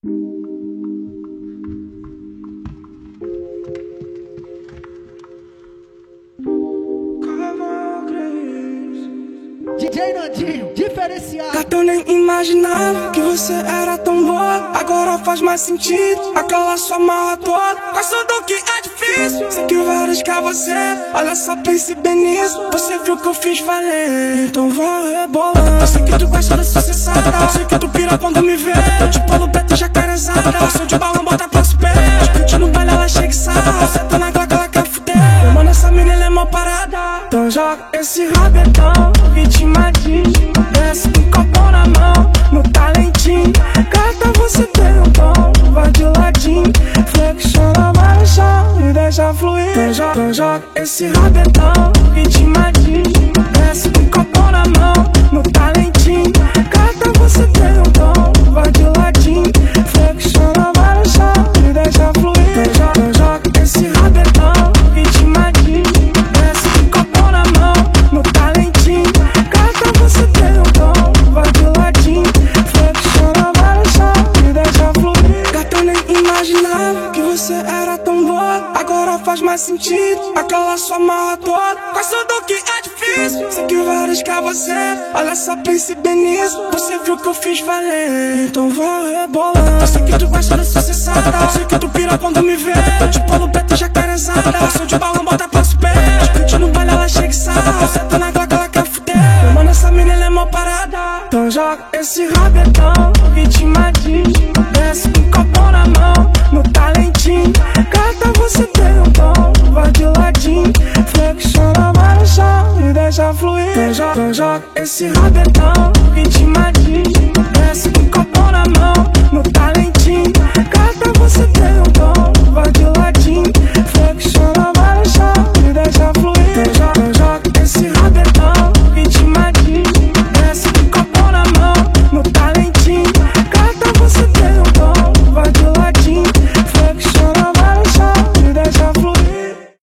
DJ Nandinho, diferenciado. Gatão nem imaginava que você era tão boa. Agora faz mais sentido aquela sua marra toda. Gosto do que é difícil. Sei que vários quer você. Olha só, pense bem nisso. Você viu que eu fiz valer. Então vai rebolando. Sei que tu gosta da sucessada. Sei que tu pira quando me vê. Eu te polo preto jacarezada. Sou de balão, bota pra super. Curte no baile, ela chega e sai. Você tá na glock, ela quer fuder. Mano, essa menina é mó parada. Então joga esse rabetão. Deixa fluir. Esse rabetão. Ritmadinho. Desce com copo na mão. No talentinho. Gata, você tem um tom. Agora faz mais sentido. Aquela sua marra toda. Gosto do que é difícil. Sei que vários quer você. Olha só, bem nisso. Você viu que eu fiz valer. Então vai rebolando. Sei que tu gosta da sucessada. Sei que tu pira quando me vê. Te polo preto jacarezada. Sou de balão, bota pra super. Curte no baile, ela chega e sai. Você tá na glock, ela quer fuder. Mano, essa menina é mó parada. Então joga esse rabetão. Ritmadinho. Desce deixa fluir. Então joga, então joga esse rabetão. Ritmadinho. Desce com copo na mão.